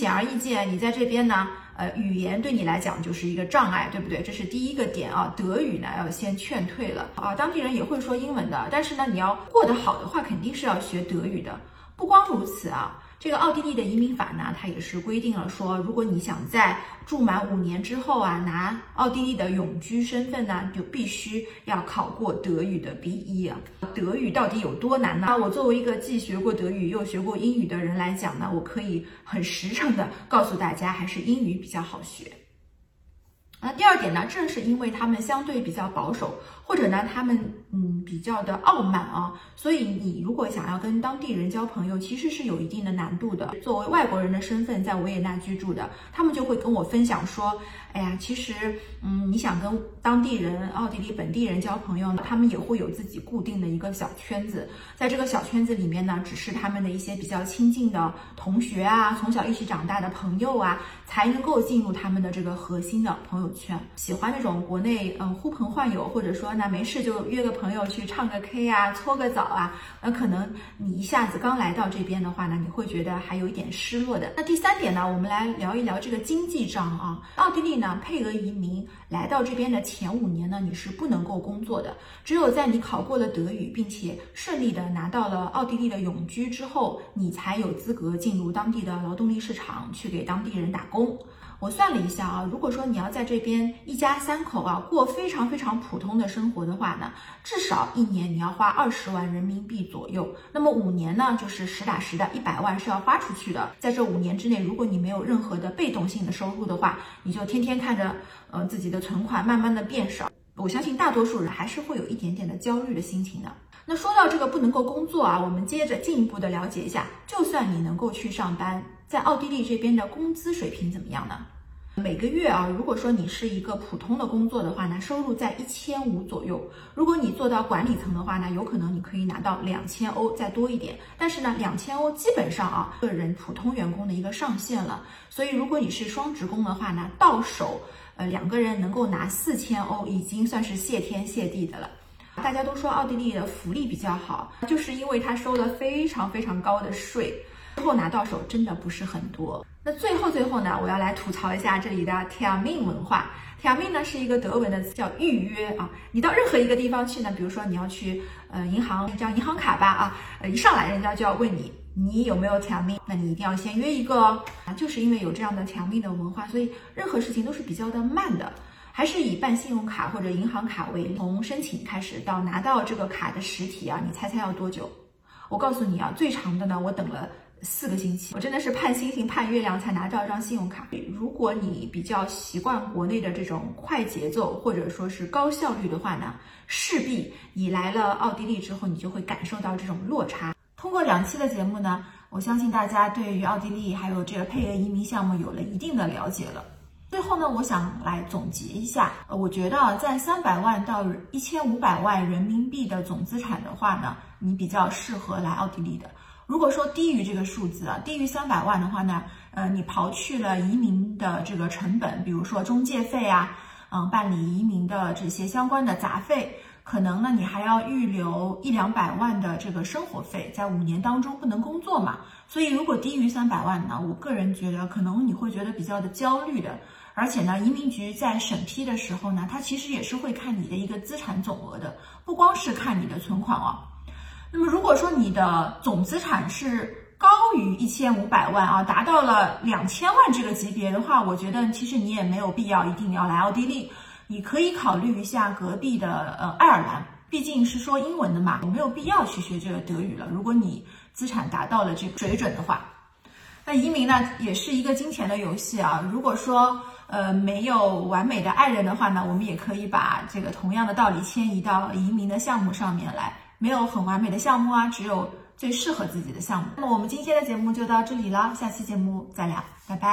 显而易见，你在这边呢，呃，语言对你来讲就是一个障碍，对不对？这是第一个点啊。德语呢，要先劝退了啊。当地人也会说英文的，但是呢，你要过得好的话，肯定是要学德语的。不光如此啊。这个奥地利的移民法呢，它也是规定了说，如果你想在住满五年之后啊，拿奥地利的永居身份呢，就必须要考过德语的 B 一啊。德语到底有多难呢？我作为一个既学过德语又学过英语的人来讲呢，我可以很实诚的告诉大家，还是英语比较好学。那第二点呢，正是因为他们相对比较保守，或者呢，他们嗯比较的傲慢啊，所以你如果想要跟当地人交朋友，其实是有一定的难度的。作为外国人的身份在维也纳居住的，他们就会跟我分享说，哎呀，其实嗯，你想跟当地人、奥地利本地人交朋友呢，他们也会有自己固定的一个小圈子，在这个小圈子里面呢，只是他们的一些比较亲近的同学啊，从小一起长大的朋友啊，才能够进入他们的这个核心的朋友。圈喜欢那种国内嗯呼朋唤友，或者说那没事就约个朋友去唱个 K 啊，搓个澡啊，那可能你一下子刚来到这边的话呢，你会觉得还有一点失落的。那第三点呢，我们来聊一聊这个经济账啊。奥地利呢，配额移民来到这边的前五年呢，你是不能够工作的，只有在你考过了德语，并且顺利的拿到了奥地利的永居之后，你才有资格进入当地的劳动力市场去给当地人打工。我算了一下啊，如果说你要在这边一家三口啊过非常非常普通的生活的话呢，至少一年你要花二十万人民币左右。那么五年呢，就是实打实的一百万是要花出去的。在这五年之内，如果你没有任何的被动性的收入的话，你就天天看着呃自己的存款慢慢的变少。我相信大多数人还是会有一点点的焦虑的心情的。那说到这个不能够工作啊，我们接着进一步的了解一下，就算你能够去上班。在奥地利这边的工资水平怎么样呢？每个月啊，如果说你是一个普通的工作的话呢，收入在一千五左右。如果你做到管理层的话呢，有可能你可以拿到两千欧再多一点。但是呢，两千欧基本上啊，个人普通员工的一个上限了。所以如果你是双职工的话呢，到手呃两个人能够拿四千欧，已经算是谢天谢地的了。大家都说奥地利的福利比较好，就是因为它收了非常非常高的税。最后拿到手真的不是很多。那最后最后呢，我要来吐槽一下这里的 Termin 文化。Termin 呢是一个德文的词，叫预约啊。你到任何一个地方去呢，比如说你要去呃银行叫银行卡吧啊，呃一上来人家就要问你你有没有 Termin，那你一定要先约一个哦。啊，就是因为有这样的 Termin 的文化，所以任何事情都是比较的慢的，还是以办信用卡或者银行卡为从申请开始到拿到这个卡的实体啊，你猜猜要多久？我告诉你啊，最长的呢，我等了。四个星期，我真的是盼星星盼月亮才拿到一张信用卡。如果你比较习惯国内的这种快节奏或者说是高效率的话呢，势必你来了奥地利之后，你就会感受到这种落差。通过两期的节目呢，我相信大家对于奥地利还有这个配额移民项目有了一定的了解了。最后呢，我想来总结一下，呃，我觉得在三百万到一千五百万人民币的总资产的话呢，你比较适合来奥地利的。如果说低于这个数字啊，低于三百万的话呢，呃，你刨去了移民的这个成本，比如说中介费啊，嗯，办理移民的这些相关的杂费，可能呢你还要预留一两百万的这个生活费，在五年当中不能工作嘛，所以如果低于三百万呢，我个人觉得可能你会觉得比较的焦虑的，而且呢，移民局在审批的时候呢，它其实也是会看你的一个资产总额的，不光是看你的存款哦。那么如果说你的总资产是高于一千五百万啊，达到了两千万这个级别的话，我觉得其实你也没有必要一定要来奥地利，你可以考虑一下隔壁的呃爱尔兰，毕竟是说英文的嘛，没有必要去学这个德语了。如果你资产达到了这个水准的话，那移民呢也是一个金钱的游戏啊。如果说呃没有完美的爱人的话呢，我们也可以把这个同样的道理迁移到移民的项目上面来。没有很完美的项目啊，只有最适合自己的项目。那么我们今天的节目就到这里了，下期节目再聊，拜拜。